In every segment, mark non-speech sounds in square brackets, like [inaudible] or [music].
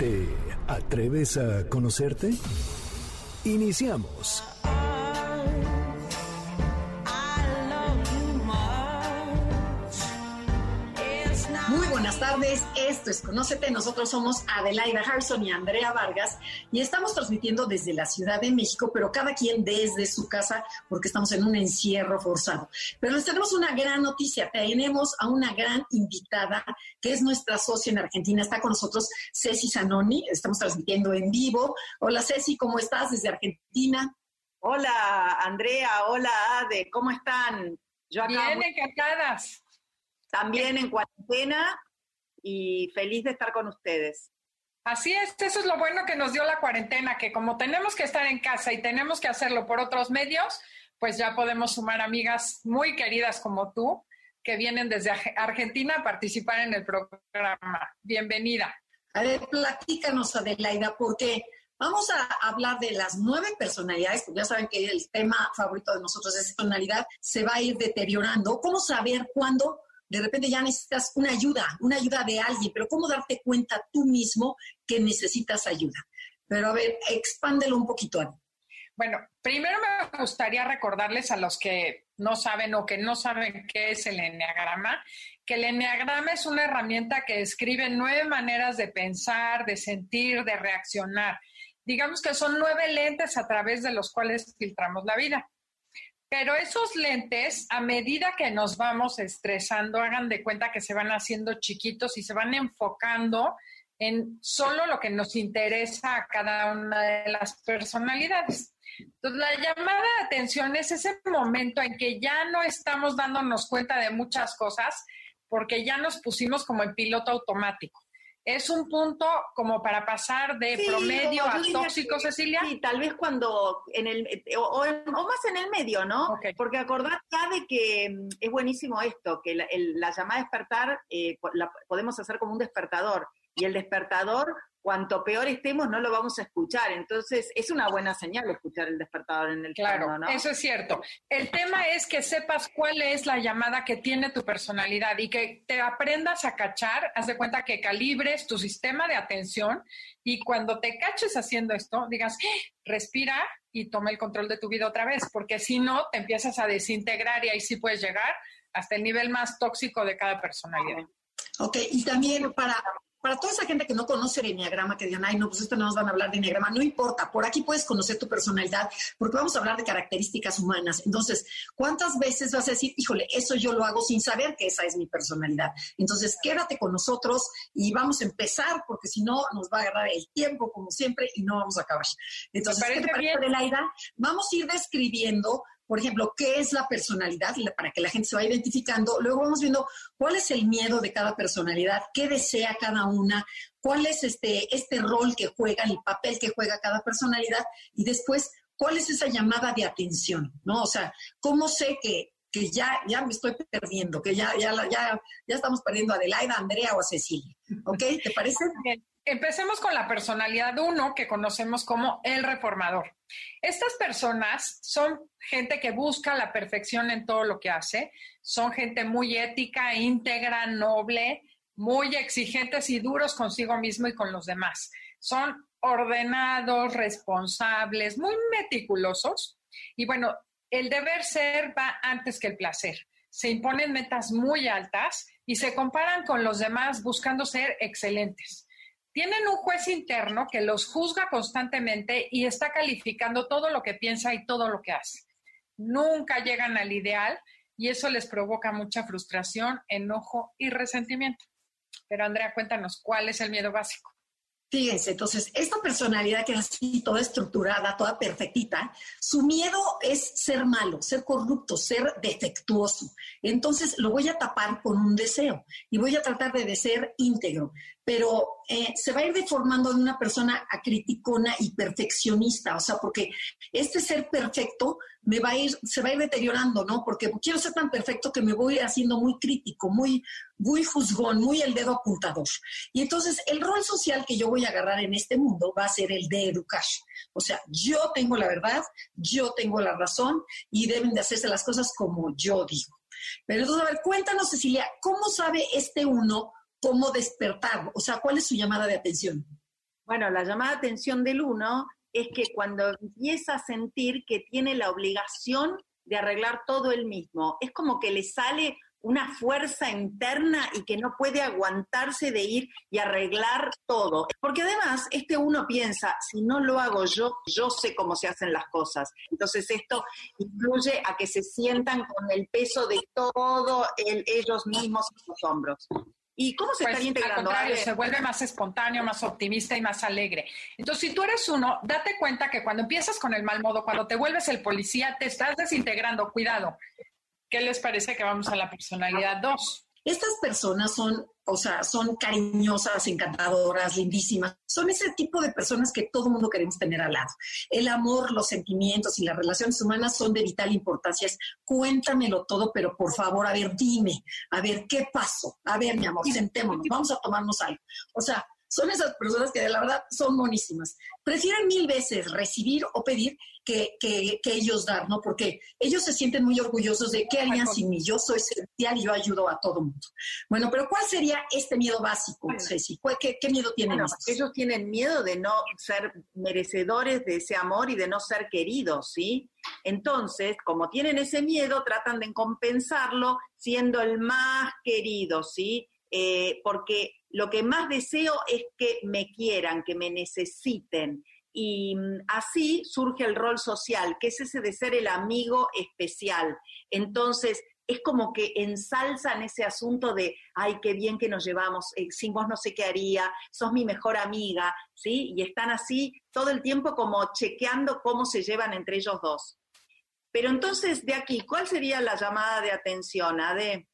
¿Te atreves a conocerte? Iniciamos. Tardes, esto es Conócete, nosotros somos Adelaida Harrison y Andrea Vargas y estamos transmitiendo desde la Ciudad de México, pero cada quien desde su casa porque estamos en un encierro forzado. Pero les tenemos una gran noticia, tenemos a una gran invitada que es nuestra socia en Argentina, está con nosotros Ceci Zanoni, estamos transmitiendo en vivo. Hola Ceci, ¿cómo estás desde Argentina? Hola Andrea, hola Ade, ¿cómo están? Yo acá Bien, encantadas también en cuarentena y feliz de estar con ustedes. Así es, eso es lo bueno que nos dio la cuarentena, que como tenemos que estar en casa y tenemos que hacerlo por otros medios, pues ya podemos sumar amigas muy queridas como tú, que vienen desde Argentina a participar en el programa. Bienvenida. A ver, platícanos, Adelaida, porque vamos a hablar de las nueve personalidades, porque ya saben que el tema favorito de nosotros es personalidad, se va a ir deteriorando. ¿Cómo saber cuándo de repente ya necesitas una ayuda, una ayuda de alguien, pero ¿cómo darte cuenta tú mismo que necesitas ayuda? Pero a ver, expándelo un poquito. Bueno, primero me gustaría recordarles a los que no saben o que no saben qué es el enneagrama, que el enneagrama es una herramienta que describe nueve maneras de pensar, de sentir, de reaccionar. Digamos que son nueve lentes a través de los cuales filtramos la vida. Pero esos lentes, a medida que nos vamos estresando, hagan de cuenta que se van haciendo chiquitos y se van enfocando en solo lo que nos interesa a cada una de las personalidades. Entonces, la llamada de atención es ese momento en que ya no estamos dándonos cuenta de muchas cosas porque ya nos pusimos como en piloto automático es un punto como para pasar de promedio a tóxico, Cecilia. Sí, tal vez cuando en el o, más en el medio, ¿no? Porque acordate ya de que mm, es buenísimo esto, que la, la llamada despertar eh, la podemos hacer como un despertador y el despertador cuanto peor estemos, no lo vamos a escuchar. Entonces, es una buena señal escuchar el despertador en el Claro, ¿no? eso es cierto. El tema es que sepas cuál es la llamada que tiene tu personalidad y que te aprendas a cachar, haz de cuenta que calibres tu sistema de atención y cuando te caches haciendo esto, digas, ¡Ah! respira y toma el control de tu vida otra vez, porque si no, te empiezas a desintegrar y ahí sí puedes llegar hasta el nivel más tóxico de cada personalidad. Ok, y también para, para toda esa gente que no conoce el enneagrama, que digan, ay, no, pues esto no nos van a hablar de enneagrama, no importa, por aquí puedes conocer tu personalidad, porque vamos a hablar de características humanas. Entonces, ¿cuántas veces vas a decir, híjole, eso yo lo hago sin saber que esa es mi personalidad? Entonces, quédate con nosotros y vamos a empezar, porque si no, nos va a agarrar el tiempo, como siempre, y no vamos a acabar. Entonces, ¿qué te parece, Adelaida? Vamos a ir describiendo por ejemplo, qué es la personalidad para que la gente se vaya identificando. Luego vamos viendo cuál es el miedo de cada personalidad, qué desea cada una, cuál es este, este rol que juega, el papel que juega cada personalidad y después cuál es esa llamada de atención, ¿no? O sea, ¿cómo sé que, que ya, ya me estoy perdiendo, que ya, ya, ya, ya estamos perdiendo a Adelaida, a Andrea o a Cecilia? ¿Ok? ¿Te parece? Empecemos con la personalidad uno que conocemos como el reformador. Estas personas son gente que busca la perfección en todo lo que hace, son gente muy ética, íntegra, noble, muy exigentes y duros consigo mismo y con los demás. Son ordenados, responsables, muy meticulosos y bueno, el deber ser va antes que el placer. Se imponen metas muy altas y se comparan con los demás buscando ser excelentes tienen un juez interno que los juzga constantemente y está calificando todo lo que piensa y todo lo que hace. Nunca llegan al ideal y eso les provoca mucha frustración, enojo y resentimiento. Pero Andrea, cuéntanos, ¿cuál es el miedo básico? Fíjense, entonces, esta personalidad que es así, toda estructurada, toda perfectita, su miedo es ser malo, ser corrupto, ser defectuoso. Entonces, lo voy a tapar con un deseo y voy a tratar de ser íntegro. Pero eh, se va a ir deformando en una persona acriticona y perfeccionista, o sea, porque este ser perfecto me va a ir, se va a ir deteriorando, ¿no? Porque quiero ser tan perfecto que me voy haciendo muy crítico, muy, muy juzgón, muy el dedo apuntador. Y entonces el rol social que yo voy a agarrar en este mundo va a ser el de educar. O sea, yo tengo la verdad, yo tengo la razón y deben de hacerse las cosas como yo digo. Pero entonces, a ver, cuéntanos, Cecilia, ¿cómo sabe este uno cómo despertar? O sea, ¿cuál es su llamada de atención? Bueno, la llamada de atención del uno es que cuando empieza a sentir que tiene la obligación de arreglar todo él mismo, es como que le sale una fuerza interna y que no puede aguantarse de ir y arreglar todo. Porque además, este uno piensa, si no lo hago yo, yo sé cómo se hacen las cosas. Entonces esto incluye a que se sientan con el peso de todo ellos mismos en sus hombros. ¿Y cómo se está pues, integrando? se vuelve más espontáneo, más optimista y más alegre. Entonces, si tú eres uno, date cuenta que cuando empiezas con el mal modo, cuando te vuelves el policía, te estás desintegrando. Cuidado. ¿Qué les parece que vamos a la personalidad 2? Estas personas son, o sea, son cariñosas, encantadoras, lindísimas. Son ese tipo de personas que todo mundo queremos tener al lado. El amor, los sentimientos y las relaciones humanas son de vital importancia. cuéntamelo todo, pero por favor, a ver, dime, a ver, ¿qué pasó? A ver, mi amor, sentémonos, vamos a tomarnos algo. O sea, son esas personas que de la verdad son monísimas. Prefieren mil veces recibir o pedir que, ellos dar, ¿no? Porque ellos se sienten muy orgullosos de qué harían sin mí. Yo soy esencial y yo ayudo a todo mundo. Bueno, pero ¿cuál sería este miedo básico, Ceci? ¿Qué, miedo tienen Ellos tienen miedo de no ser merecedores de ese amor y de no ser queridos, ¿sí? Entonces, como tienen ese miedo, tratan de compensarlo siendo el más querido, ¿sí? Eh, porque lo que más deseo es que me quieran, que me necesiten. Y mm, así surge el rol social, que es ese de ser el amigo especial. Entonces, es como que ensalzan ese asunto de, ay, qué bien que nos llevamos, eh, sin vos no sé qué haría, sos mi mejor amiga, ¿sí? Y están así todo el tiempo como chequeando cómo se llevan entre ellos dos. Pero entonces, de aquí, ¿cuál sería la llamada de atención, Ade?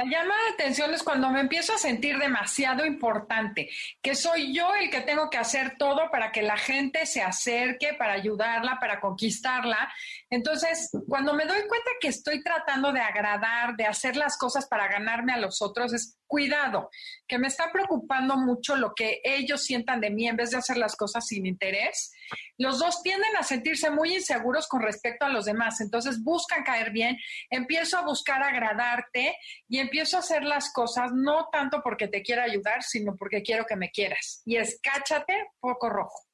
La llamada de atención es cuando me empiezo a sentir demasiado importante, que soy yo el que tengo que hacer todo para que la gente se acerque, para ayudarla, para conquistarla. Entonces, cuando me doy cuenta que estoy tratando de agradar, de hacer las cosas para ganarme a los otros, es cuidado, que me está preocupando mucho lo que ellos sientan de mí en vez de hacer las cosas sin interés. Los dos tienden a sentirse muy inseguros con respecto a los demás, entonces buscan caer bien, empiezo a buscar agradarte y empiezo a hacer las cosas no tanto porque te quiera ayudar, sino porque quiero que me quieras. Y es cáchate poco rojo.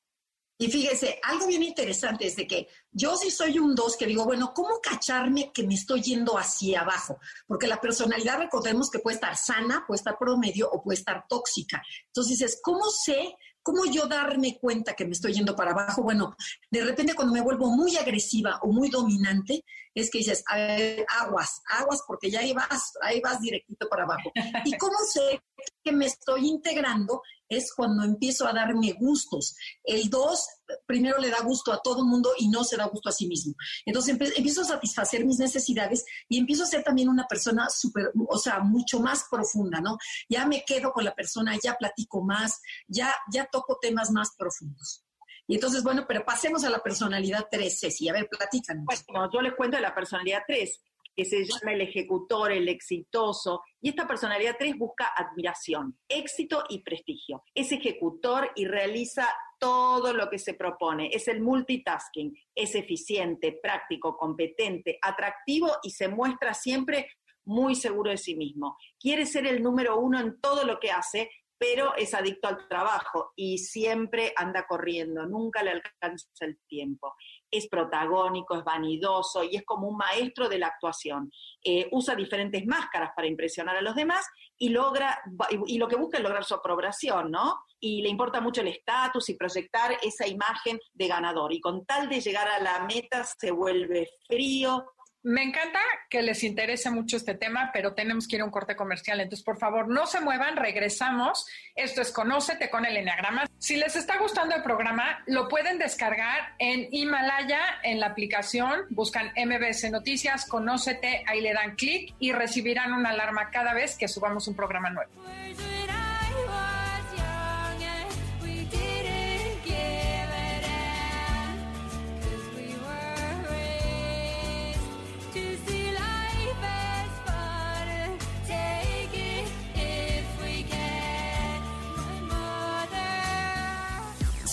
Y fíjese, algo bien interesante es de que yo sí soy un dos que digo, bueno, ¿cómo cacharme que me estoy yendo hacia abajo? Porque la personalidad, recordemos que puede estar sana, puede estar promedio o puede estar tóxica. Entonces dices, ¿cómo sé ¿Cómo yo darme cuenta que me estoy yendo para abajo? Bueno, de repente cuando me vuelvo muy agresiva o muy dominante, es que dices, a ver, aguas, aguas, porque ya ahí vas, ahí vas directito para abajo. ¿Y [laughs] cómo sé que me estoy integrando? Es cuando empiezo a darme gustos. El dos primero le da gusto a todo el mundo y no se da gusto a sí mismo. Entonces empiezo a satisfacer mis necesidades y empiezo a ser también una persona súper, o sea, mucho más profunda, ¿no? Ya me quedo con la persona, ya platico más, ya, ya toco temas más profundos. Y entonces, bueno, pero pasemos a la personalidad 3, Ceci. A ver, platícanos. Bueno, yo les cuento de la personalidad 3, que se llama el ejecutor, el exitoso. Y esta personalidad 3 busca admiración, éxito y prestigio. Es ejecutor y realiza todo lo que se propone. Es el multitasking, es eficiente, práctico, competente, atractivo y se muestra siempre muy seguro de sí mismo. Quiere ser el número uno en todo lo que hace, pero es adicto al trabajo y siempre anda corriendo, nunca le alcanza el tiempo es protagónico, es vanidoso y es como un maestro de la actuación. Eh, usa diferentes máscaras para impresionar a los demás y logra, y lo que busca es lograr su aprobación, ¿no? Y le importa mucho el estatus y proyectar esa imagen de ganador. Y con tal de llegar a la meta se vuelve frío, me encanta que les interese mucho este tema, pero tenemos que ir a un corte comercial. Entonces, por favor, no se muevan, regresamos. Esto es Conócete con el Enneagrama. Si les está gustando el programa, lo pueden descargar en Himalaya, en la aplicación. Buscan MBS Noticias, Conócete, ahí le dan clic y recibirán una alarma cada vez que subamos un programa nuevo.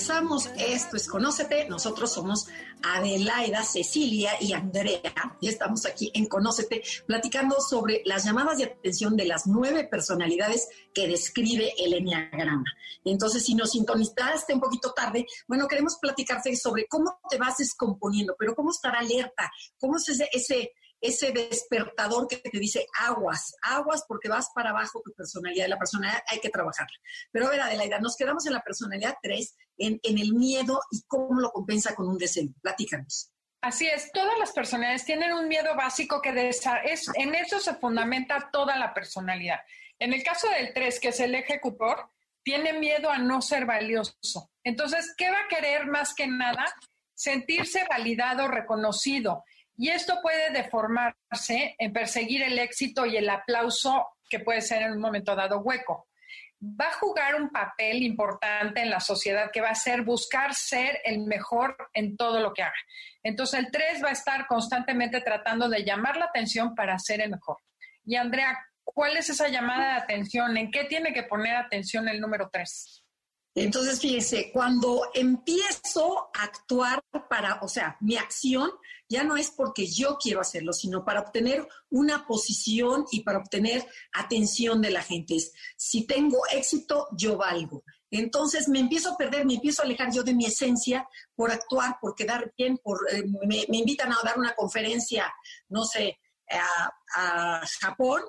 regresamos, esto es Conócete, nosotros somos Adelaida, Cecilia y Andrea, y estamos aquí en Conócete platicando sobre las llamadas de atención de las nueve personalidades que describe el Enneagrama. Entonces, si nos sintonizaste un poquito tarde, bueno, queremos platicarte sobre cómo te vas descomponiendo, pero cómo estar alerta, cómo es ese, ese ese despertador que te dice aguas, aguas porque vas para abajo tu personalidad, la personalidad hay que trabajarla. Pero a ver, Adelaida, nos quedamos en la personalidad 3, en, en el miedo y cómo lo compensa con un deseo. Platícanos. Así es, todas las personalidades tienen un miedo básico que es, en eso se fundamenta toda la personalidad. En el caso del 3, que es el ejecutor, tiene miedo a no ser valioso. Entonces, ¿qué va a querer más que nada? Sentirse validado, reconocido. Y esto puede deformarse en perseguir el éxito y el aplauso que puede ser en un momento dado hueco. Va a jugar un papel importante en la sociedad que va a ser buscar ser el mejor en todo lo que haga. Entonces el 3 va a estar constantemente tratando de llamar la atención para ser el mejor. Y Andrea, ¿cuál es esa llamada de atención? ¿En qué tiene que poner atención el número 3? Entonces, fíjense, cuando empiezo a actuar para, o sea, mi acción ya no es porque yo quiero hacerlo, sino para obtener una posición y para obtener atención de la gente. si tengo éxito, yo valgo. Entonces me empiezo a perder, me empiezo a alejar yo de mi esencia por actuar, por quedar bien, por, eh, me, invitan a dar una conferencia, no sé, a Japón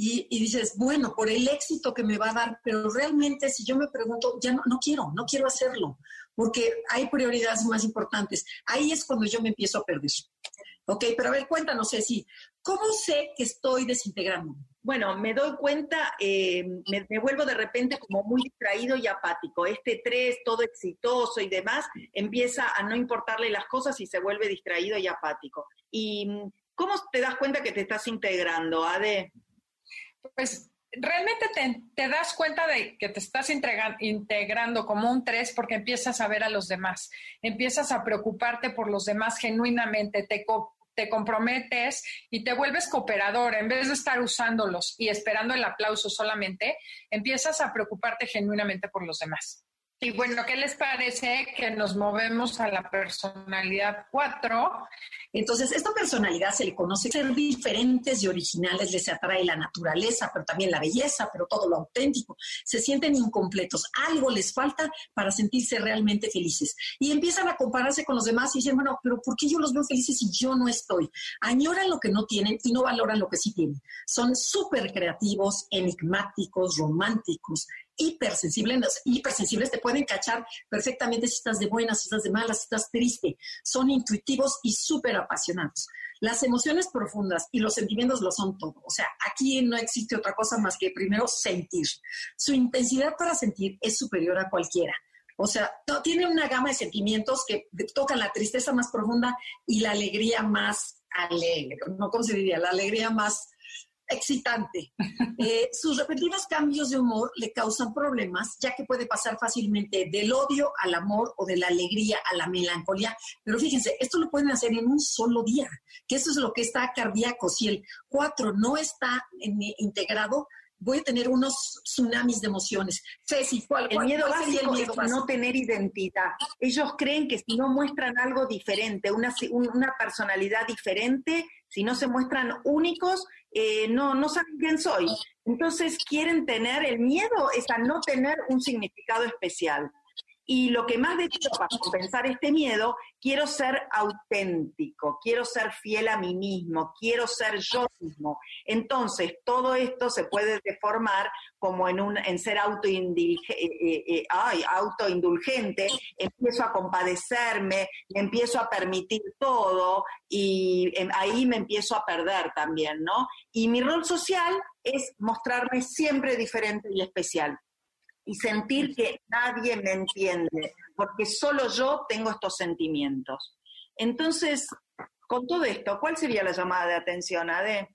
y, dices, bueno, por el éxito que me va a dar, pero realmente si yo me pregunto, ya no, no quiero, no quiero hacerlo, porque hay prioridades más importantes. Ahí es cuando yo me empiezo a perder. Ok, pero a ver, cuéntanos, Ceci, ¿cómo sé que estoy desintegrando? Bueno, me doy cuenta, eh, me, me, vuelvo de repente como muy distraído y apático. Este tres, todo exitoso y demás, empieza a no importarle las cosas y se vuelve distraído y apático. ¿Y cómo te das cuenta que te estás integrando, Ade? pues realmente te, das cuenta de que te estás integrando como un tres porque empiezas a ver a los demás, empiezas a preocuparte por los demás genuinamente, te, te comprometes y te vuelves cooperador, en vez de estar usándolos y esperando el aplauso solamente, empiezas a preocuparte genuinamente por los demás. Y bueno, ¿qué les parece que nos movemos a la personalidad 4? Entonces, esta personalidad se le conoce ser diferentes y originales, les atrae la naturaleza, pero también la belleza, pero todo lo auténtico. Se sienten incompletos, algo les falta para sentirse realmente felices. Y empiezan a compararse con los demás y dicen, bueno, pero ¿por qué yo los veo felices y yo no estoy? Añoran lo que no tienen y no valoran lo que sí tienen. Son súper creativos, enigmáticos, románticos, hipersensibles, hipersensibles te pueden cachar perfectamente si estás de buenas, si estás de malas, si estás triste. Son intuitivos y súper apasionados. Las emociones profundas y los sentimientos lo son todo. O sea, aquí no existe otra cosa más que primero sentir. Su intensidad para sentir es superior a cualquiera. O sea, tiene una gama de sentimientos que tocan la tristeza más profunda y la alegría más alegre. ¿No? ¿Cómo se diría? La alegría más excitante. Eh, [laughs] sus repentinos cambios de humor le causan problemas, ya que puede pasar fácilmente del odio al amor o de la alegría a la melancolía. Pero fíjense, esto lo pueden hacer en un solo día, que eso es lo que está cardíaco. Si el 4 no está integrado, voy a tener unos tsunamis de emociones. Ceci, ¿cuál, el miedo básico el miedo es no tener identidad. Ellos creen que si no muestran algo diferente, una, una personalidad diferente, si no se muestran únicos, eh, no, no saben quién soy. Entonces quieren tener, el miedo es a no tener un significado especial. Y lo que más de todo, para compensar este miedo, quiero ser auténtico, quiero ser fiel a mí mismo, quiero ser yo mismo. Entonces, todo esto se puede deformar como en, un, en ser autoindulgente, eh, eh, eh, autoindulgente, empiezo a compadecerme, me empiezo a permitir todo y em, ahí me empiezo a perder también, ¿no? Y mi rol social es mostrarme siempre diferente y especial y sentir que nadie me entiende, porque solo yo tengo estos sentimientos. Entonces, con todo esto, ¿cuál sería la llamada de atención, Ade?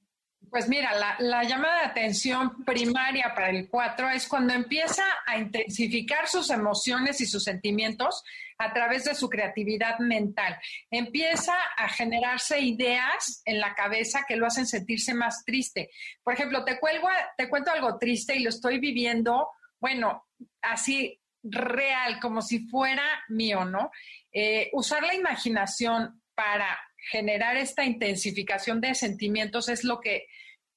Pues mira, la, llamada de atención primaria para el 4 es cuando empieza a intensificar sus emociones y sus sentimientos a través de su creatividad mental. Empieza a generarse ideas en la cabeza que lo hacen sentirse más triste. Por ejemplo, te, cuelgo, te cuento algo triste y lo estoy viviendo bueno, así real, como si fuera mío, ¿no? Eh, usar la imaginación para generar esta intensificación de sentimientos es lo que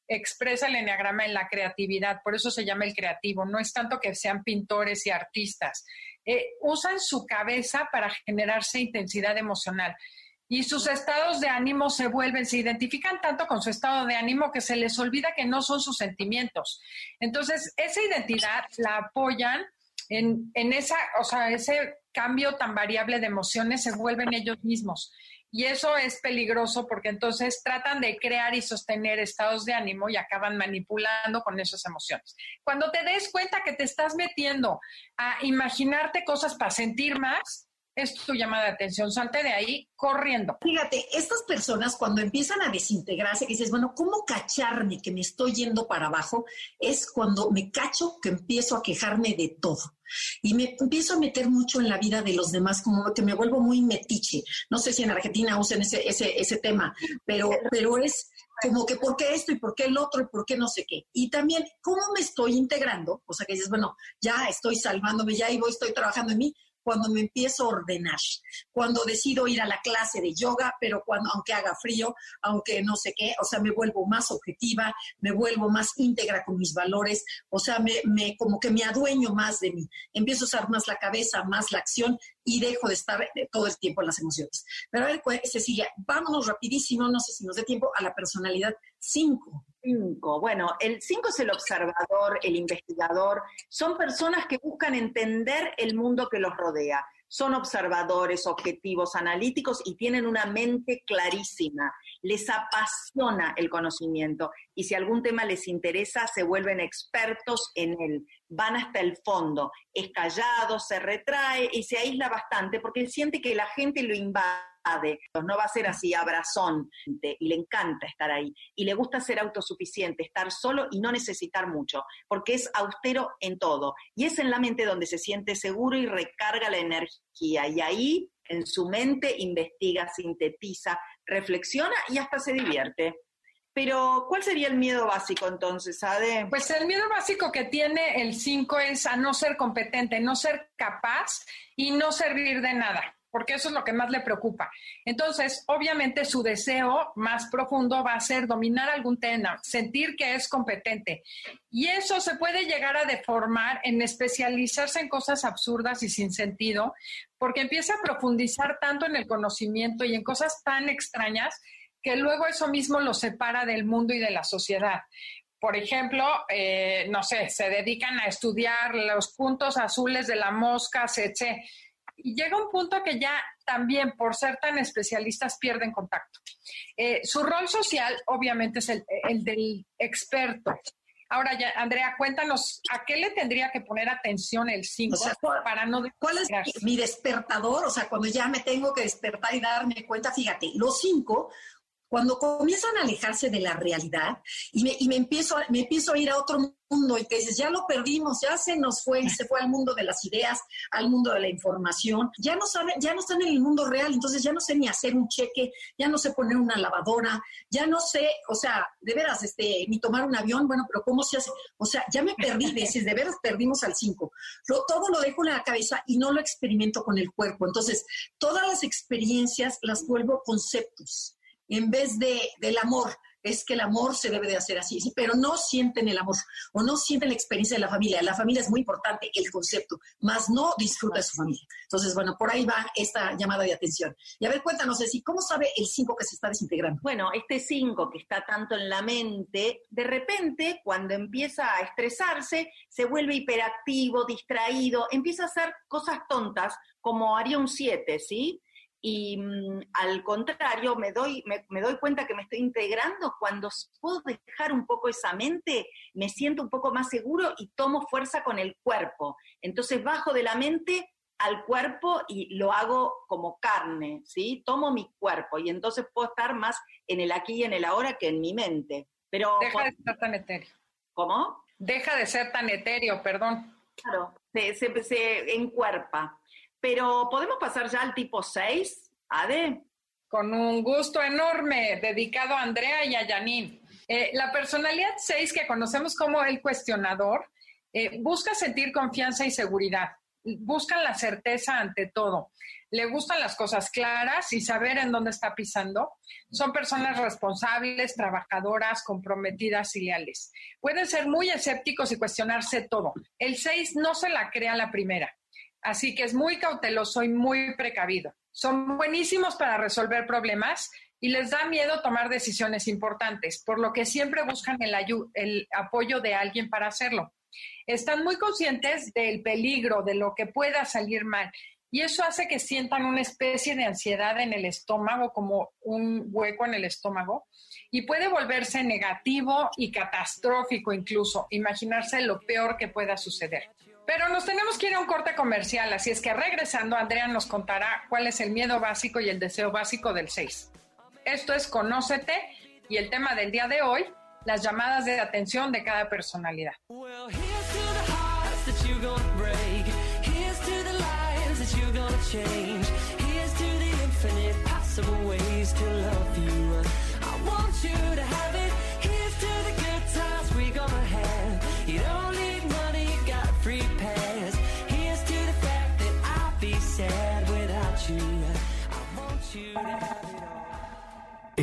expresa el enneagrama en la creatividad, por eso se llama el creativo, no es tanto que sean pintores y artistas, eh, usan su cabeza para generarse intensidad emocional y sus estados de ánimo se vuelven, se identifican tanto con su estado de ánimo que se les olvida que no son sus sentimientos. Entonces, esa identidad la apoyan en, en esa, o sea, ese cambio tan variable de emociones se vuelven ellos mismos. Y eso es peligroso porque entonces tratan de crear y sostener estados de ánimo y acaban manipulando con esas emociones. Cuando te des cuenta que te estás metiendo a imaginarte cosas para sentir más, es tu llamada de atención, salte de ahí corriendo. Fíjate, estas personas cuando empiezan a desintegrarse, que dices, bueno, ¿cómo cacharme que me estoy yendo para abajo? Es cuando me cacho que empiezo a quejarme de todo. Y me empiezo a meter mucho en la vida de los demás, como que me vuelvo muy metiche. No sé si en Argentina usen ese, ese, ese tema, pero, pero es como que por qué esto y por qué el otro y por qué no sé qué. Y también cómo me estoy integrando, o sea que dices, bueno, ya estoy salvándome, ya y voy, estoy trabajando en mí, cuando me empiezo a ordenar, cuando decido ir a la clase de yoga, pero cuando, aunque haga frío, aunque no sé qué, o sea, me vuelvo más objetiva, me vuelvo más íntegra con mis valores, o sea, me, me como que me adueño más de mí, empiezo a usar más la cabeza, más la acción y dejo de estar eh, todo el tiempo en las emociones. Pero a ver, pues, Cecilia, vámonos rapidísimo, no sé si nos dé tiempo, a la personalidad 5. Bueno, el 5 es el observador, el investigador. Son personas que buscan entender el mundo que los rodea. Son observadores, objetivos, analíticos y tienen una mente clarísima. Les apasiona el conocimiento y si algún tema les interesa, se vuelven expertos en él. Van hasta el fondo. Es callado, se retrae y se aísla bastante porque él siente que la gente lo invade no va a ser así abrazón, y le encanta estar ahí, y le gusta ser autosuficiente, estar solo y no necesitar mucho, porque es austero en todo, y es en la mente donde se siente seguro y recarga la energía, y ahí en su mente investiga, sintetiza, reflexiona y hasta se divierte. Pero, ¿cuál sería el miedo básico entonces, Ade? Pues el miedo básico que tiene el 5 es a no ser competente, no ser capaz y no servir de nada porque eso es lo que más le preocupa. Entonces, obviamente su deseo más profundo va a ser dominar algún tema, sentir que es competente. Y eso se puede llegar a deformar en especializarse en cosas absurdas y sin sentido, porque empieza a profundizar tanto en el conocimiento y en cosas tan extrañas que luego eso mismo lo separa del mundo y de la sociedad por ejemplo, eh, no sé, se dedican a estudiar los puntos azules de la mosca, etc y llega un punto que ya también, por ser tan especialistas, pierden contacto. Eh, su rol social, obviamente, es el, del experto. Ahora, ya, Andrea, cuéntanos, ¿a qué le tendría que poner atención el 5 para no... ¿Cuál es mi despertador? O sea, cuando ya me tengo que despertar y darme cuenta, fíjate, los cinco cuando comienzan a alejarse de la realidad y me, y me, empiezo, me empiezo a ir a otro mundo y que dices, ya lo perdimos, ya se nos fue, se fue al mundo de las ideas, al mundo de la información, ya no saben, ya no están en el mundo real, entonces ya no sé ni hacer un cheque, ya no sé poner una lavadora, ya no sé, o sea, de veras, este, ni tomar un avión, bueno, pero ¿cómo se hace? O sea, ya me perdí veces, de veras perdimos al 5. todo lo dejo en la cabeza y no lo experimento con el cuerpo. Entonces, todas las experiencias las vuelvo conceptos en vez de, del amor. es que el amor se debe de hacer así, pero no sienten el amor o no sienten la experiencia de la familia. La familia es muy importante, el concepto, más no disfruta de su familia. Entonces, bueno, por ahí va esta llamada de atención. Y a ver, cuéntanos, Ceci, ¿cómo sabe el 5 que se está desintegrando? Bueno, este 5 que está tanto en la mente, de repente, cuando empieza a estresarse, se vuelve hiperactivo, distraído, empieza a hacer cosas tontas, como haría un 7, ¿sí? Y mm, al contrario, me doy, me, doy cuenta que me estoy integrando cuando puedo dejar un poco esa mente, me siento un poco más seguro y tomo fuerza con el cuerpo. Entonces bajo de la mente al cuerpo y lo hago como carne, ¿sí? Tomo mi cuerpo y entonces puedo estar más en el aquí y en el ahora que en mi mente. Pero Deja de ser tan etéreo. ¿Cómo? Deja de ser tan etéreo, perdón. Claro, se, se, se encuerpa. Pero podemos pasar ya al tipo 6, Ade. Con un gusto enorme, dedicado a Andrea y a Janine. Eh, la personalidad 6, que conocemos como el cuestionador, eh, busca sentir confianza y seguridad. Buscan la certeza ante todo. Le gustan las cosas claras y saber en dónde está pisando. Son personas responsables, trabajadoras, comprometidas y leales. Pueden ser muy escépticos y cuestionarse todo. El 6 no se la crea la primera así que es muy cauteloso y muy precavido. Son buenísimos para resolver problemas y les da miedo tomar decisiones importantes, por lo que siempre buscan el, apoyo de alguien para hacerlo. Están muy conscientes del peligro, de lo que pueda salir mal, y eso hace que sientan una especie de ansiedad en el estómago, como un hueco en el estómago, y puede volverse negativo y catastrófico incluso, imaginarse lo peor que pueda suceder. Pero nos tenemos que ir a un corte comercial, así es que regresando, Andrea nos contará cuál es el miedo básico y el deseo básico del 6. Esto es Conócete y el tema del día de hoy, las llamadas de atención de cada personalidad.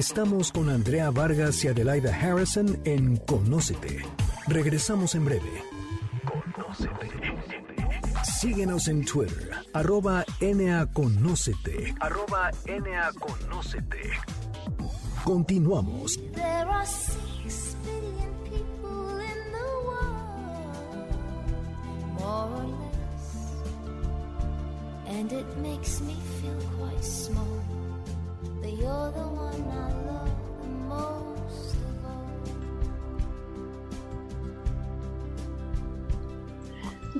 Estamos con Andrea Vargas y Adelaida Harrison en Conócete. Regresamos en breve. Conócete. Síguenos en Twitter, arroba NAConócete. Arroba NAConócete. Continuamos. There are six billion people in the world, more or less. And it makes me feel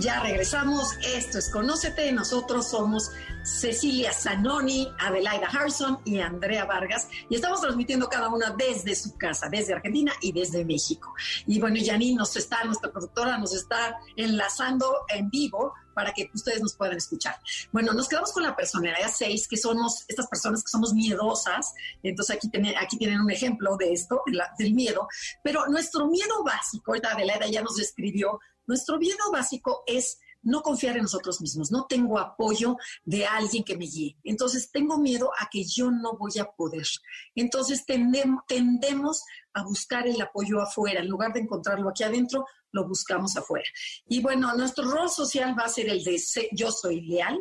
Ya regresamos. Esto es Conócete. Nosotros somos Cecilia Zanoni, Adelaida Harrison y Andrea Vargas. Y estamos transmitiendo cada una desde su casa, desde Argentina y desde México. Y bueno, Janine nos está, nuestra productora, nos está enlazando en vivo para que ustedes nos puedan escuchar. Bueno, nos quedamos con la personalidad 6, que somos estas personas que somos miedosas. Entonces aquí, tienen, aquí tienen un ejemplo de esto, del miedo. Pero nuestro miedo básico, ahorita Adelaida ya nos describió nuestro miedo básico es no confiar en nosotros mismos, no tengo apoyo de alguien que me guíe. Entonces tengo miedo a que yo no voy a poder. Entonces tendemos a buscar el apoyo afuera, en lugar de encontrarlo aquí adentro, lo buscamos afuera. Y bueno, nuestro rol social va a ser el de yo soy leal,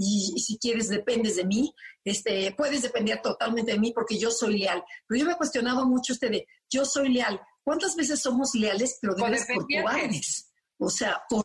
y, si quieres dependes de mí, este, puedes depender totalmente de mí porque yo soy leal. Pero yo me he cuestionado mucho este de yo soy leal. ¿Cuántas veces somos leales pero de por cobardes? O sea, por,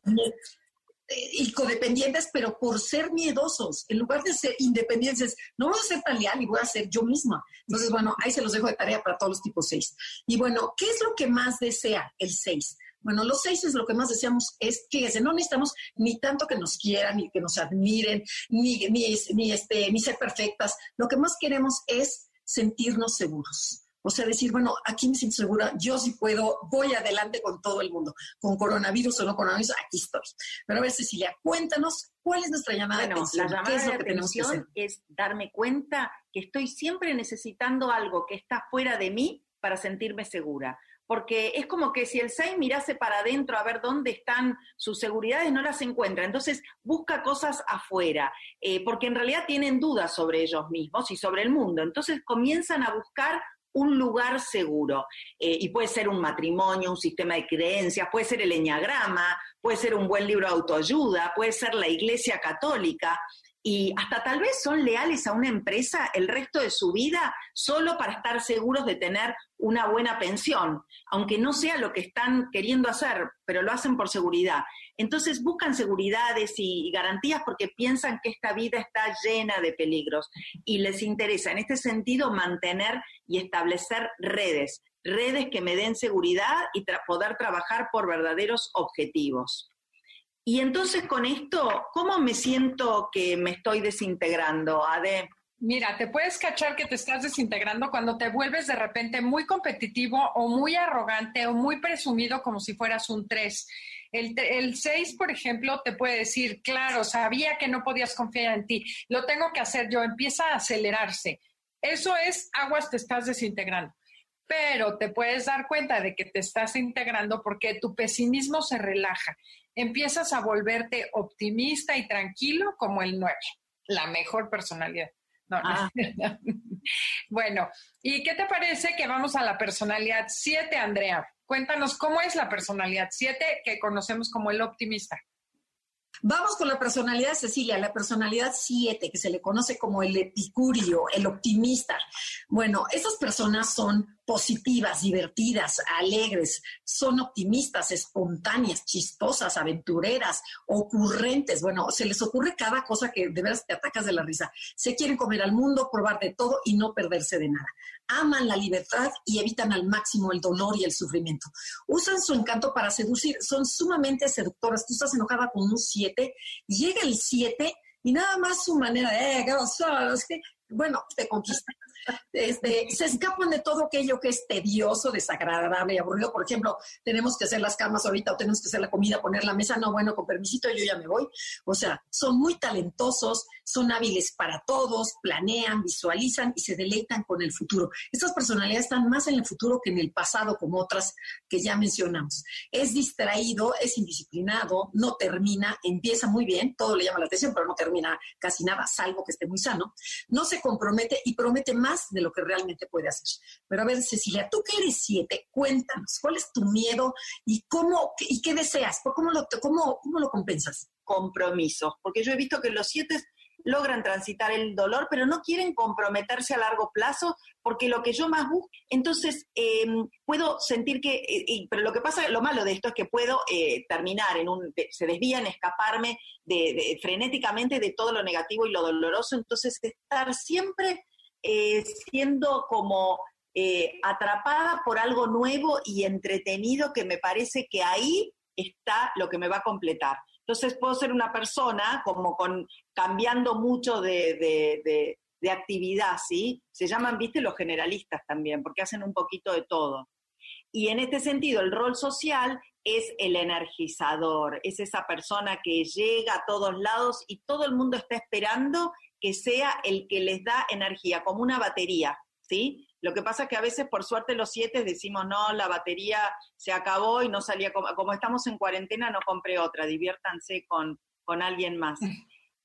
y codependientes, pero por ser miedosos, en lugar de ser independientes, no voy a ser tan leal y voy a ser yo misma. Entonces, bueno, ahí se los dejo de tarea para todos los tipos 6. Y bueno, ¿qué es lo que más desea el 6? Bueno, los seis es lo que más deseamos es que no necesitamos ni tanto que nos quieran, ni que nos admiren, ni, ni, ni, este, ni ser perfectas. Lo que más queremos es sentirnos seguros. O sea, decir, bueno, aquí me siento segura, yo sí puedo, voy adelante con todo el mundo, con coronavirus o no coronavirus, aquí estoy. Pero a ver, Cecilia, cuéntanos cuál es nuestra llamada de atención. La llamada de atención es darme cuenta que estoy siempre necesitando algo que está fuera de mí para sentirme segura porque es como que si el 6 mirase para adentro a ver dónde están sus seguridades, no las encuentra. Entonces busca cosas afuera, eh, porque en realidad tienen dudas sobre ellos mismos y sobre el mundo. Entonces comienzan a buscar un lugar seguro. Eh, y puede ser un matrimonio, un sistema de creencias, puede ser el eñagrama, puede ser un buen libro de autoayuda, puede ser la iglesia católica y hasta tal vez son leales a una empresa el resto de su vida solo para estar seguros de tener una buena pensión, aunque no sea lo que están queriendo hacer, pero lo hacen por seguridad. Entonces buscan seguridades y, garantías porque piensan que esta vida está llena de peligros y les interesa en este sentido mantener y establecer redes, redes que me den seguridad y poder trabajar por verdaderos objetivos. Y entonces con esto, ¿cómo me siento que me estoy desintegrando, Ade? Mira, te puedes cachar que te estás desintegrando cuando te vuelves de repente muy competitivo o muy arrogante o muy presumido como si fueras un 3. El, el 6, por ejemplo, te puede decir, claro, sabía que no podías confiar en ti, lo tengo que hacer yo, empieza a acelerarse. Eso es aguas, te estás desintegrando. Pero te puedes dar cuenta de que te estás integrando porque tu pesimismo se relaja empiezas a volverte optimista y tranquilo como el 9, la mejor personalidad. Ah. [laughs] bueno, ¿y qué te parece que vamos a la personalidad 7, Andrea? Cuéntanos cómo es la personalidad 7 que conocemos como el optimista. Vamos con la personalidad Cecilia, la personalidad 7, que se le conoce como el epicurio, el optimista. Bueno, esas personas son positivas, divertidas, alegres, son optimistas, espontáneas, chistosas, aventureras, ocurrentes. Bueno, se les ocurre cada cosa que de veras te atacas de la risa. Se quieren comer al mundo, probar de todo y no perderse de nada. Aman la libertad y evitan al máximo el dolor y el sufrimiento. Usan su encanto para seducir, son sumamente seductoras. Tú estás enojada con un 7, llega el 7 y nada más su manera de, eh, es que, bueno, te conquista este, se escapan de todo aquello que es tedioso, desagradable y aburrido. Por ejemplo, tenemos que hacer las camas ahorita o tenemos que hacer la comida, poner la mesa. No, bueno, con permisito yo ya me voy. O sea, son muy talentosos, son hábiles para todos, planean, visualizan y se deleitan con el futuro. Estas personalidades están más en el futuro que en el pasado, como otras que ya mencionamos. Es distraído, es indisciplinado, no termina, empieza muy bien, todo le llama la atención, pero no termina casi nada, salvo que esté muy sano. No se compromete y promete más de lo que realmente puede hacer. Pero a ver, Cecilia, tú que eres siete, cuéntanos, ¿cuál es tu miedo y cómo y qué deseas? ¿Cómo lo, cómo, cómo lo compensas? Compromisos, porque yo he visto que los siete logran transitar el dolor, pero no quieren comprometerse a largo plazo, porque lo que yo más busco, entonces em, puedo sentir que, eh, pero lo que pasa, lo malo de esto es que puedo eh, terminar en un, se desvían, escaparme de, frenéticamente de todo lo negativo y lo doloroso, entonces estar siempre eh, siendo como eh, atrapada por algo nuevo y entretenido que me parece que ahí está lo que me va a completar. Entonces puedo ser una persona como con cambiando mucho de, de actividad, ¿sí? Se llaman, viste, los generalistas también, porque hacen un poquito de todo. Y en este sentido, el rol social es el energizador, es esa persona que llega a todos lados y todo el mundo está esperando que sea el que les da energía, como una batería, ¿sí? Lo que pasa es que a veces, por suerte, los siete decimos, no, la batería se acabó y no salía, como, como estamos en cuarentena, no compré otra, diviértanse con, con alguien más.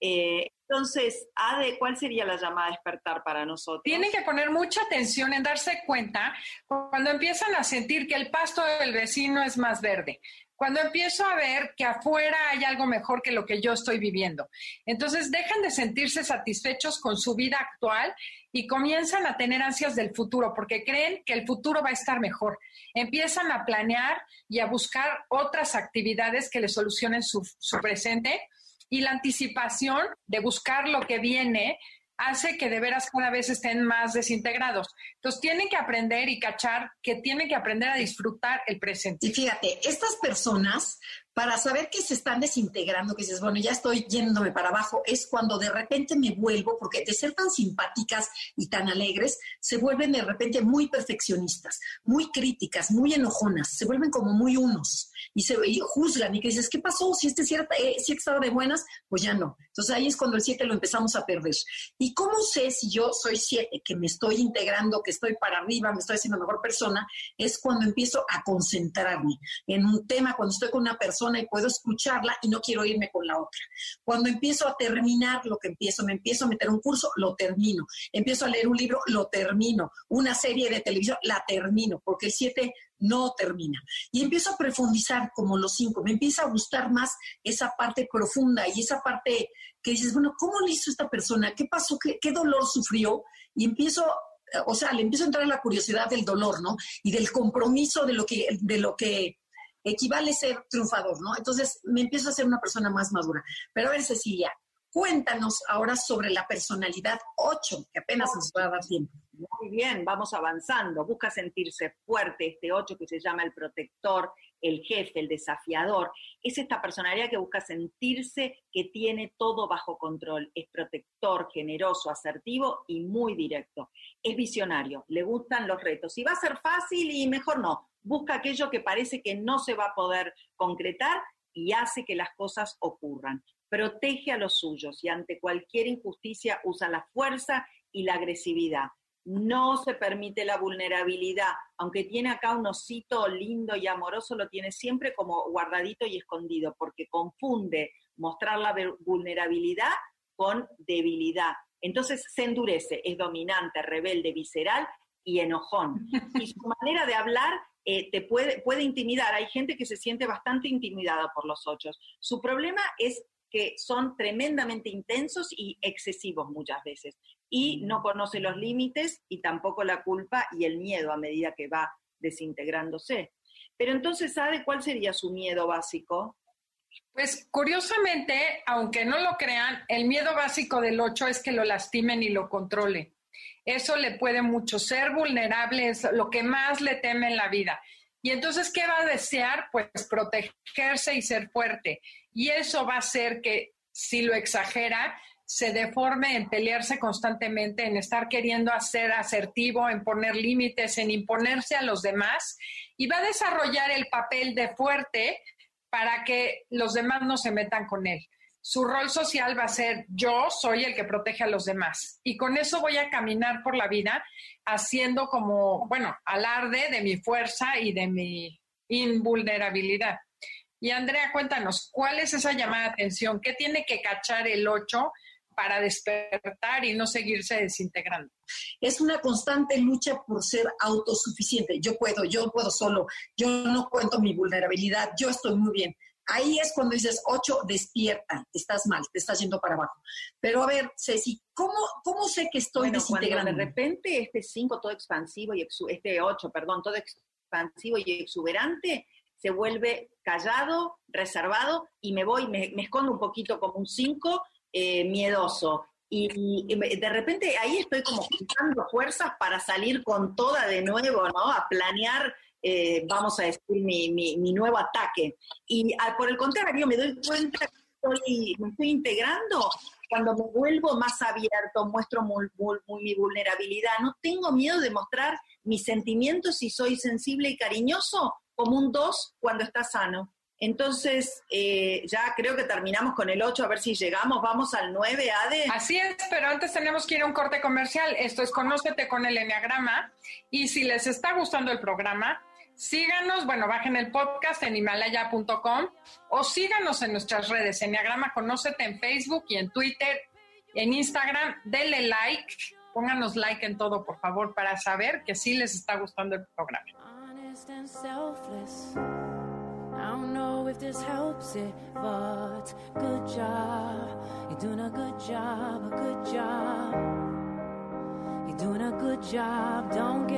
Eh, entonces, Ade, ¿cuál sería la llamada a despertar para nosotros? Tienen que poner mucha atención en darse cuenta cuando empiezan a sentir que el pasto del vecino es más verde, cuando empiezo a ver que afuera hay algo mejor que lo que yo estoy viviendo. Entonces dejan de sentirse satisfechos con su vida actual y comienzan a tener ansias del futuro porque creen que el futuro va a estar mejor. Empiezan a planear y a buscar otras actividades que les solucionen su, presente y la anticipación de buscar lo que viene hace que de veras cada vez estén más desintegrados. Entonces tienen que aprender y cachar que tienen que aprender a disfrutar el presente. Y fíjate, estas personas para saber que se están desintegrando, que dices, bueno, ya estoy yéndome para abajo, es cuando de repente me vuelvo, porque de ser tan simpáticas y tan alegres, se vuelven de repente muy perfeccionistas, muy críticas, muy enojonas, se vuelven como muy unos y se juzgan y que dices, ¿qué pasó? Si este sí, eh, estaba de buenas, pues ya no. Entonces ahí es cuando el 7 lo empezamos a perder. ¿Y cómo sé si yo soy 7, que me estoy integrando, que estoy para arriba, me estoy haciendo mejor persona? Es cuando empiezo a concentrarme en un tema, cuando estoy con una persona y puedo escucharla y no quiero irme con la otra. Cuando empiezo a terminar lo que empiezo, me empiezo a meter un curso, lo termino. Empiezo a leer un libro, lo termino. Una serie de televisión, la termino, porque el 7 no termina. Y empiezo a profundizar como los cinco, me empieza a gustar más esa parte profunda y esa parte que dices, bueno, ¿cómo le hizo esta persona? ¿Qué pasó? ¿Qué, dolor sufrió? Y empiezo o sea, le empiezo a entrar en la curiosidad del dolor, ¿no? Y del compromiso de lo que, de lo que equivale ser triunfador, ¿no? Entonces me empiezo a ser una persona más madura. Pero a ver, Cecilia, cuéntanos ahora sobre la personalidad 8, que apenas nos va a dar tiempo. Muy bien, vamos avanzando. Busca sentirse fuerte, este 8 que se llama el protector, el jefe, el desafiador. Es esta personalidad que busca sentirse que tiene todo bajo control. Es protector, generoso, asertivo y muy directo. Es visionario, le gustan los retos. Si va a ser fácil y mejor no. Busca aquello que parece que no se va a poder concretar y hace que las cosas ocurran. Protege a los suyos y ante cualquier injusticia usa la fuerza y la agresividad no se permite la vulnerabilidad, aunque tiene acá un osito lindo y amoroso, lo tiene siempre como guardadito y escondido, porque confunde mostrar la vulnerabilidad con debilidad. Entonces se endurece, es dominante, rebelde, visceral y enojón. Y su [laughs] manera de hablar eh, te puede, puede intimidar. Hay gente que se siente bastante intimidada por los ochos. Su problema es que son tremendamente intensos y excesivos muchas veces. Y no conoce los límites y tampoco la culpa y el miedo a medida que va desintegrándose. Pero entonces, ¿sabe cuál sería su miedo básico? Pues curiosamente, aunque no lo crean, el miedo básico del 8 es que lo lastimen y lo controle. Eso le puede mucho. Ser vulnerable es lo que más le teme en la vida. Y entonces, ¿qué va a desear? Pues protegerse y ser fuerte. Y eso va a hacer que, si lo exagera, se deforme en pelearse constantemente, en estar queriendo hacer asertivo, en poner límites, en imponerse a los demás. Y va a desarrollar el papel de fuerte para que los demás no se metan con él. Su rol social va a ser yo soy el que protege a los demás. Y con eso voy a caminar por la vida haciendo como, bueno, alarde de mi fuerza y de mi invulnerabilidad. Y Andrea, cuéntanos, ¿cuál es esa llamada de atención? ¿Qué tiene que cachar el 8 para despertar y no seguirse desintegrando? Es una constante lucha por ser autosuficiente. Yo puedo, yo puedo solo, yo no cuento mi vulnerabilidad, yo estoy muy bien. Ahí es cuando dices, 8, despierta, estás mal, te estás yendo para abajo. Pero a ver, Ceci, ¿cómo, cómo sé que estoy desintegrando? de repente este 5 todo expansivo y este 8, perdón, todo expansivo y exuberante se vuelve callado, reservado y me voy, me, escondo un poquito como un 5 eh, miedoso. Y, de repente ahí estoy como juntando fuerzas para salir con toda de nuevo, ¿no? A planear eh, vamos a decir, mi, mi, nuevo ataque. Y ah, por el contrario, me doy cuenta que estoy, me estoy integrando cuando me vuelvo más abierto, muestro mi vulnerabilidad. No tengo miedo de mostrar mis sentimientos si soy sensible y cariñoso, como un 2 cuando está sano. Entonces, eh, ya creo que terminamos con el 8, a ver si llegamos, vamos al 9, Ade. Así es, pero antes tenemos que ir a un corte comercial. Esto es Conócete con el Enneagrama. Y si les está gustando el programa, Síganos, bueno, bajen el podcast en himalaya.com o síganos en nuestras redes, Enneagrama Conócete en Facebook y en Twitter, en Instagram, denle like, pónganos like en todo, por favor, para saber que sí les está gustando el programa. I don't know if this helps it, but good job. You're doing a good job, a good job. You're doing a good job. Don't get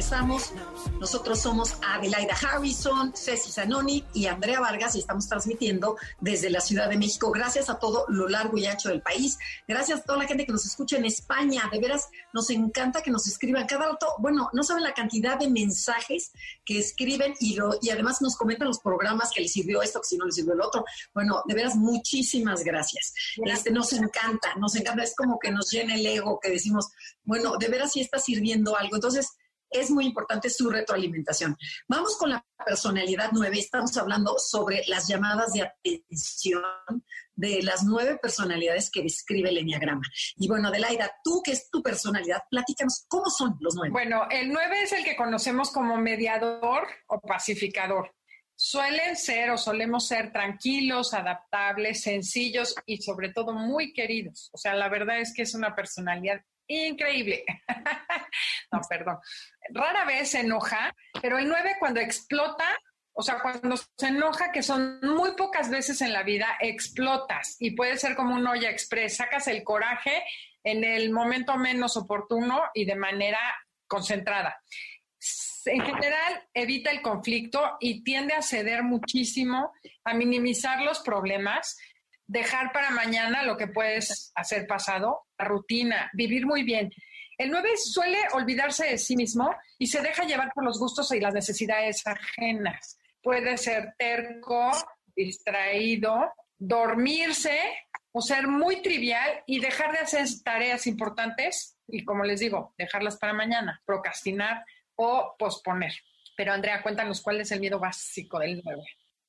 Regresamos. Nosotros somos Adelaida Harrison, Ceci Zanoni y Andrea Vargas y estamos transmitiendo desde la Ciudad de México. Gracias a todo lo largo y ancho del país. Gracias a toda la gente que nos escucha en España. De veras, nos encanta que nos escriban. Cada rato, bueno, no saben la cantidad de mensajes que escriben y, y además nos comentan los programas que les sirvió esto, que si no les sirvió el otro. Bueno, de veras, muchísimas gracias. Este, nos encanta, nos encanta. Es como que nos llena el ego, que decimos, bueno, de veras sí está sirviendo algo. Entonces, es muy importante su retroalimentación. Vamos con la personalidad nueve. Estamos hablando sobre las llamadas de atención de las nueve personalidades que describe el Enneagrama. Y bueno, Adelaida, tú que es tu personalidad, platícanos cómo son los nueve. Bueno, el nueve es el que conocemos como mediador o pacificador. Suelen ser o solemos ser tranquilos, adaptables, sencillos y sobre todo muy queridos. O sea, la verdad es que es una personalidad increíble. [laughs] no, perdón. Rara vez se enoja, pero el 9 cuando explota, o sea, cuando se enoja, que son muy pocas veces en la vida, explotas y puede ser como un olla express, sacas el coraje en el momento menos oportuno y de manera concentrada. En general, evita el conflicto y tiende a ceder muchísimo, a minimizar los problemas dejar para mañana lo que puedes hacer pasado, la rutina, vivir muy bien. El 9 suele olvidarse de sí mismo y se deja llevar por los gustos y las necesidades ajenas. Puede ser terco, distraído, dormirse o ser muy trivial y dejar de hacer tareas importantes y, como les digo, dejarlas para mañana, procrastinar o posponer. Pero Andrea, cuéntanos cuál es el miedo básico del 9.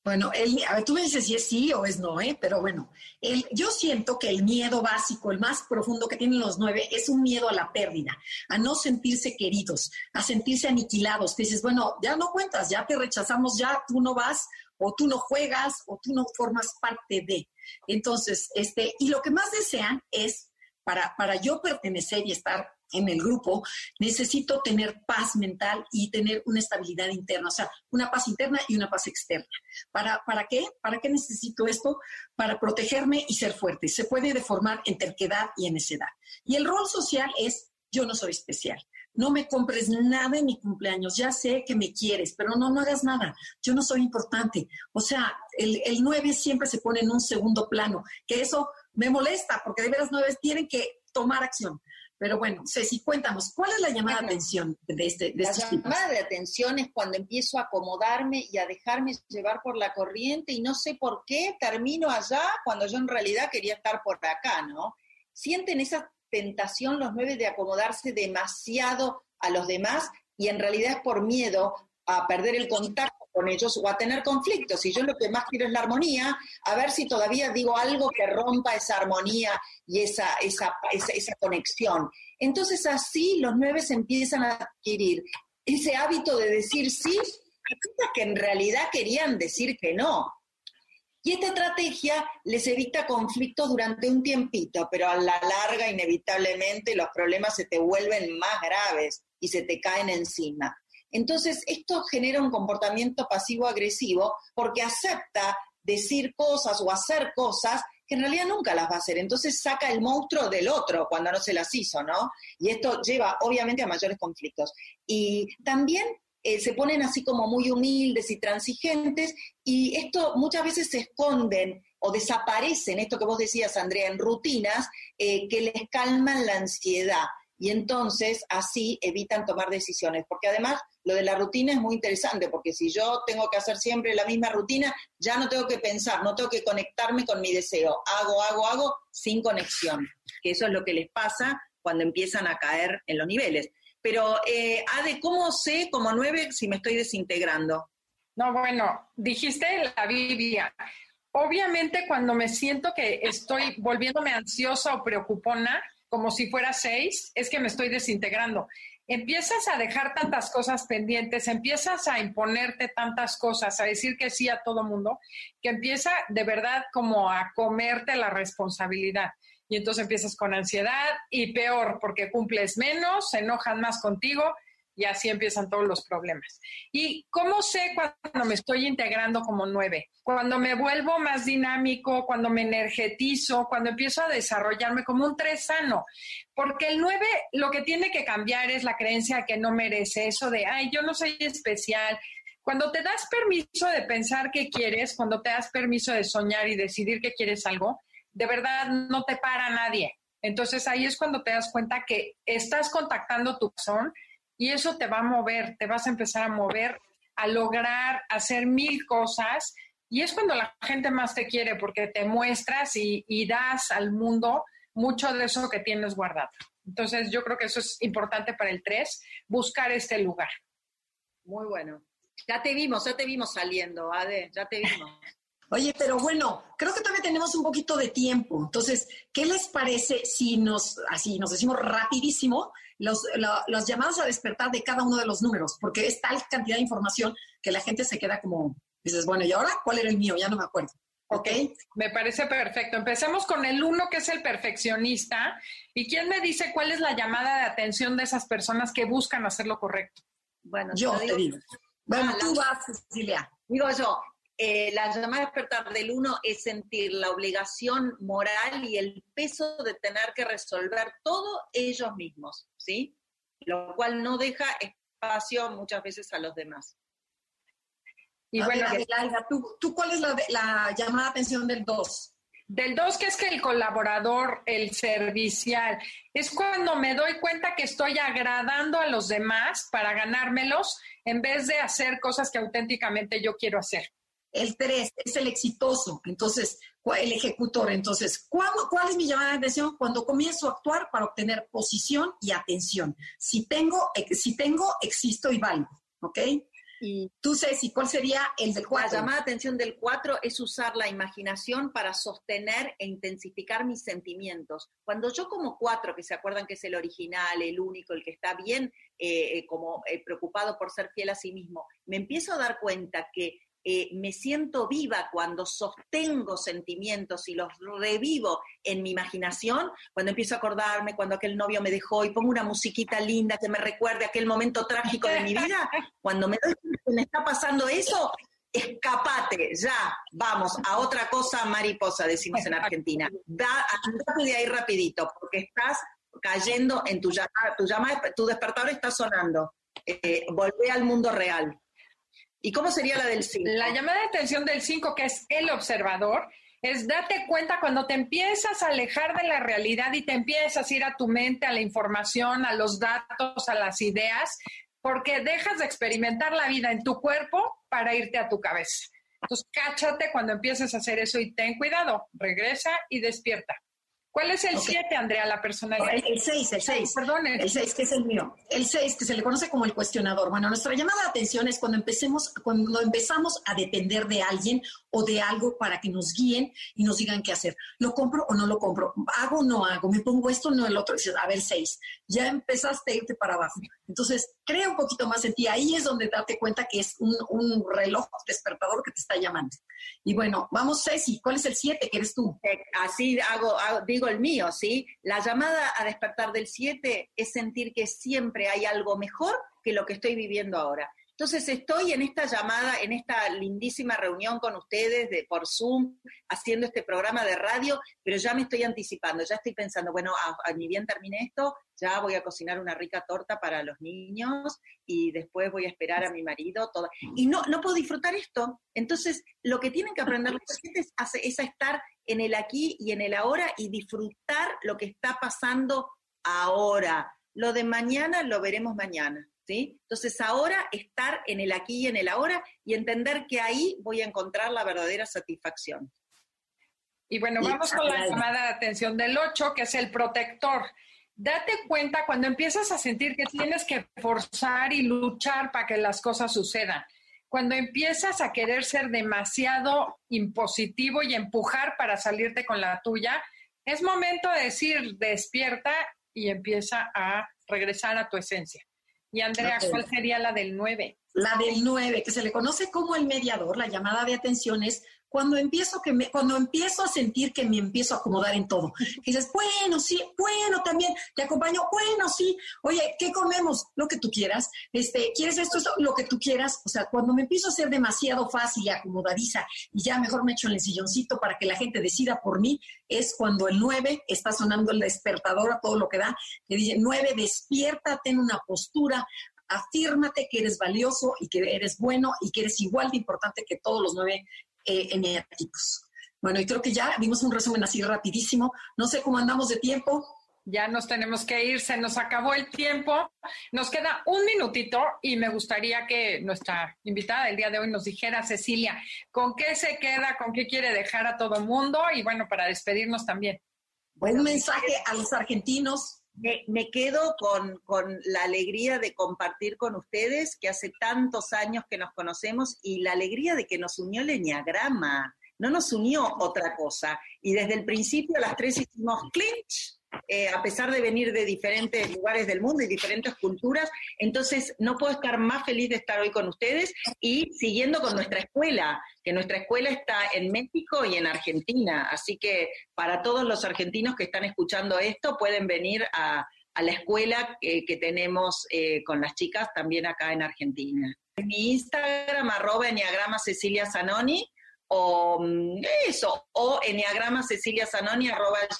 Bueno, el, tú me dices si es sí o es no, ¿eh? pero bueno, el, yo siento que el miedo básico, el más profundo que tienen los nueve, es un miedo a la pérdida, a no sentirse queridos, a sentirse aniquilados. Te dices, bueno, ya no cuentas, ya te rechazamos, ya tú no vas, o tú no juegas, o tú no formas parte de. Entonces, este, y lo que más desean es, para, para yo pertenecer y estar en el grupo, necesito tener paz mental y tener una estabilidad interna, o sea, una paz interna y una paz externa. ¿Para, ¿Para qué? ¿Para qué necesito esto? Para protegerme y ser fuerte. Se puede deformar en terquedad y en necedad. Y el rol social es, yo no soy especial. No me compres nada en mi cumpleaños. Ya sé que me quieres, pero no, no hagas nada. Yo no soy importante. O sea, el, el 9 siempre se pone en un segundo plano, que eso me molesta, porque de veras nueve tienen que tomar acción. Pero bueno, Ceci, cuéntanos, ¿cuál es la llamada de atención de este de La llamada de atención es cuando empiezo a acomodarme y a dejarme llevar por la corriente y no sé por qué termino allá cuando yo en realidad quería estar por acá, ¿no? Sienten esa tentación los nueve de acomodarse demasiado a los demás y en realidad es por miedo a perder el contacto con ellos o a tener conflictos. Y yo lo que más quiero es la armonía, a ver si todavía digo algo que rompa esa armonía y esa, esa, esa, conexión. Entonces así los nueve empiezan a adquirir ese hábito de decir sí a que en realidad querían decir que no. Y esta estrategia les evita conflictos durante un tiempito, pero a la larga inevitablemente los problemas se te vuelven más graves y se te caen encima. Entonces, esto genera un comportamiento pasivo-agresivo porque acepta decir cosas o hacer cosas que en realidad nunca las va a hacer. Entonces saca el monstruo del otro cuando no se las hizo, ¿no? Y esto lleva obviamente a mayores conflictos. Y también eh, se ponen así como muy humildes y transigentes y esto muchas veces se esconden o desaparecen, esto que vos decías, Andrea, en rutinas eh, que les calman la ansiedad y entonces así evitan tomar decisiones, porque además lo de la rutina es muy interesante, porque si yo tengo que hacer siempre la misma rutina, ya no tengo que pensar, no tengo que conectarme con mi deseo, hago, hago, hago sin conexión, que eso es lo que les pasa cuando empiezan a caer en los niveles. Pero, eh, Ade, ¿cómo sé como nueve si me estoy desintegrando? No, bueno, dijiste la Biblia. Obviamente cuando me siento que estoy volviéndome ansiosa o preocupona, como si fuera seis, es que me estoy desintegrando. Empiezas a dejar tantas cosas pendientes, empiezas a imponerte tantas cosas, a decir que sí a todo mundo, que empieza de verdad como a comerte la responsabilidad. Y entonces empiezas con ansiedad y peor, porque cumples menos, se enojan más contigo. Y así empiezan todos los problemas. ¿Y cómo sé cuando me estoy integrando como nueve? Cuando me vuelvo más dinámico, cuando me energetizo, cuando empiezo a desarrollarme como un tres sano. Porque el nueve lo que tiene que cambiar es la creencia que no merece, eso de, ay, yo no soy especial. Cuando te das permiso de pensar qué quieres, cuando te das permiso de soñar y decidir que quieres algo, de verdad no te para nadie. Entonces ahí es cuando te das cuenta que estás contactando tu corazón y eso te va a mover, te vas a empezar a mover, a lograr hacer mil cosas. Y es cuando la gente más te quiere porque te muestras y, das al mundo mucho de eso que tienes guardado. Entonces yo creo que eso es importante para el 3, buscar este lugar. Muy bueno. Ya te vimos, ya te vimos saliendo, Ade, ya te vimos. Oye, pero bueno, creo que todavía tenemos un poquito de tiempo. Entonces, ¿qué les parece si nos, así, nos decimos rapidísimo los, las llamadas a despertar de cada uno de los números? Porque es tal cantidad de información que la gente se queda como, dices, bueno, ¿y ahora cuál era el mío? Ya no me acuerdo. ¿Ok? Me parece perfecto. Empecemos con el uno, que es el perfeccionista. ¿Y quién me dice cuál es la llamada de atención de esas personas que buscan hacer lo correcto? Bueno, yo te digo. Bueno, tú vas, Cecilia. Digo yo, eh, la llamada a despertar del uno es sentir la obligación moral y el peso de tener que resolver todo ellos mismos, ¿sí? Lo cual no deja espacio muchas veces a los demás. Y bueno, ¿tú, cuál es la, llamada de atención del 2? Del 2, que es que el colaborador, el servicial, es cuando me doy cuenta que estoy agradando a los demás para ganármelos en vez de hacer cosas que auténticamente yo quiero hacer. El 3 es el exitoso, entonces, el ejecutor. Entonces, ¿cuál es mi llamada de atención? Cuando comienzo a actuar para obtener posición y atención. Si tengo, si tengo existo y valgo, ¿ok? Y tú, Ceci, ¿cuál sería el del 4? La llamada de atención del 4 es usar la imaginación para sostener e intensificar mis sentimientos. Cuando yo como 4, que se acuerdan que es el original, el único, el que está bien eh, eh, como eh, preocupado por ser fiel a sí mismo, me empiezo a dar cuenta que eh, me siento viva cuando sostengo sentimientos y los revivo en mi imaginación, cuando empiezo a acordarme cuando aquel novio me dejó y pongo una musiquita linda que me recuerde aquel momento trágico de mi vida, [laughs] cuando me doy cuenta que me está pasando eso, escapate, ya, vamos, a otra cosa mariposa, decimos en Argentina. Da, andate de ahí rapidito, porque estás cayendo en tu llamada, tu, llama, tu despertador está sonando. Eh, volvé al mundo real. ¿Y cómo sería la del 5? La llamada de atención del 5, que es el observador, es date cuenta cuando te empiezas a alejar de la realidad y te empiezas a ir a tu mente, a la información, a los datos, a las ideas, porque dejas de experimentar la vida en tu cuerpo para irte a tu cabeza. Entonces, cáchate cuando empieces a hacer eso y ten cuidado, regresa y despierta. ¿Cuál es el 7, Andrea, la personalidad? El 6, el 6. Perdón. El 6, que es el mío. El 6, que se le conoce como el cuestionador. Bueno, nuestra llamada de atención es cuando, empecemos, cuando empezamos a depender de alguien o de algo para que nos guíen y nos digan qué hacer. ¿Lo compro o no lo compro? ¿Hago o no hago? ¿Me pongo esto o no el otro? Dices, a ver, 6. Ya empezaste a irte para abajo. Entonces, crea un poquito más en ti. Ahí es donde date cuenta que es un, un reloj despertador que te está llamando. Y bueno, vamos, Ceci, ¿cuál es el 7 que eres tú? Eh, así hago, digo el mío, ¿sí? La llamada a despertar del 7 es sentir que siempre hay algo mejor que lo que estoy viviendo ahora. Entonces estoy en esta llamada, en esta lindísima reunión con ustedes de, por Zoom, haciendo este programa de radio, pero ya me estoy anticipando, ya estoy pensando, bueno, a, ni bien termine esto, ya voy a cocinar una rica torta para los niños y después voy a esperar a mi marido, todo. Y no, no puedo disfrutar esto. Entonces, lo que tienen que aprender los pacientes es a estar en el aquí y en el ahora y disfrutar lo que está pasando ahora. Lo de mañana lo veremos mañana. Entonces ahora estar en el aquí y en el ahora y entender que ahí voy a encontrar la verdadera satisfacción. Y bueno, vamos con la llamada de atención del 8, que es el protector. Date cuenta cuando empiezas a sentir que tienes que forzar y luchar para que las cosas sucedan. Cuando empiezas a querer ser demasiado impositivo y empujar para salirte con la tuya, es momento de decir despierta y empieza a regresar a tu esencia. Y Andrea, ¿cuál sería la del 9? La del 9, que se le conoce como el mediador, la llamada de atención es cuando empiezo, que me, cuando empiezo a sentir que me empiezo a acomodar en todo. Y dices, bueno, sí, bueno, también te acompaño, bueno, sí, oye, ¿qué comemos? Lo que tú quieras. Este, ¿Quieres esto, esto? Lo que tú quieras. O sea, cuando me empiezo a ser demasiado fácil y acomodadiza y ya mejor me echo en el silloncito para que la gente decida por mí, es cuando el 9 está sonando el despertador a todo lo que da, que dice, 9, despiértate en una postura, afírmate que eres valioso y que eres bueno y que eres igual de importante que todos los nueve eh, Bueno, y creo que ya vimos un resumen así rapidísimo. No sé cómo andamos de tiempo. Ya nos tenemos que ir, se nos acabó el tiempo. Nos queda un minutito y me gustaría que nuestra invitada del día de hoy nos dijera, Cecilia, ¿con qué se queda, con qué quiere dejar a todo mundo? Y bueno, para despedirnos también. un mensaje a los argentinos me, quedo con, con, la alegría de compartir con ustedes que hace tantos años que nos conocemos y la alegría de que nos unió el enneagrama, no nos unió otra cosa. Y desde el principio las tres hicimos clinch eh, a pesar de venir de diferentes lugares del mundo y diferentes culturas. Entonces, no puedo estar más feliz de estar hoy con ustedes y siguiendo con nuestra escuela, que nuestra escuela está en México y en Argentina. Así que para todos los argentinos que están escuchando esto, pueden venir a, la escuela que tenemos eh, con las chicas también acá en Argentina. En mi Instagram, arroba Enneagrama Cecilia Zanoni, o mm, eso, o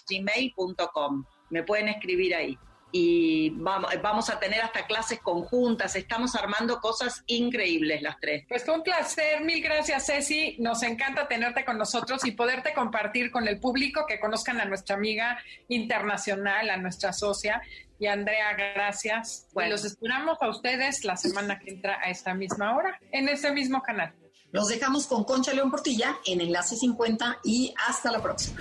gmail.com Me pueden escribir ahí. Y vamos, vamos a tener hasta clases conjuntas, estamos armando cosas increíbles las tres. Pues fue un placer, mil gracias Ceci, nos encanta tenerte con nosotros y poderte compartir con el público, que conozcan a nuestra amiga internacional, a nuestra socia. Y Andrea, gracias. Bueno. Y los esperamos a ustedes la semana que entra a esta misma hora, en este mismo canal. Los dejamos con Concha León Portilla en Enlace 50 y hasta la próxima.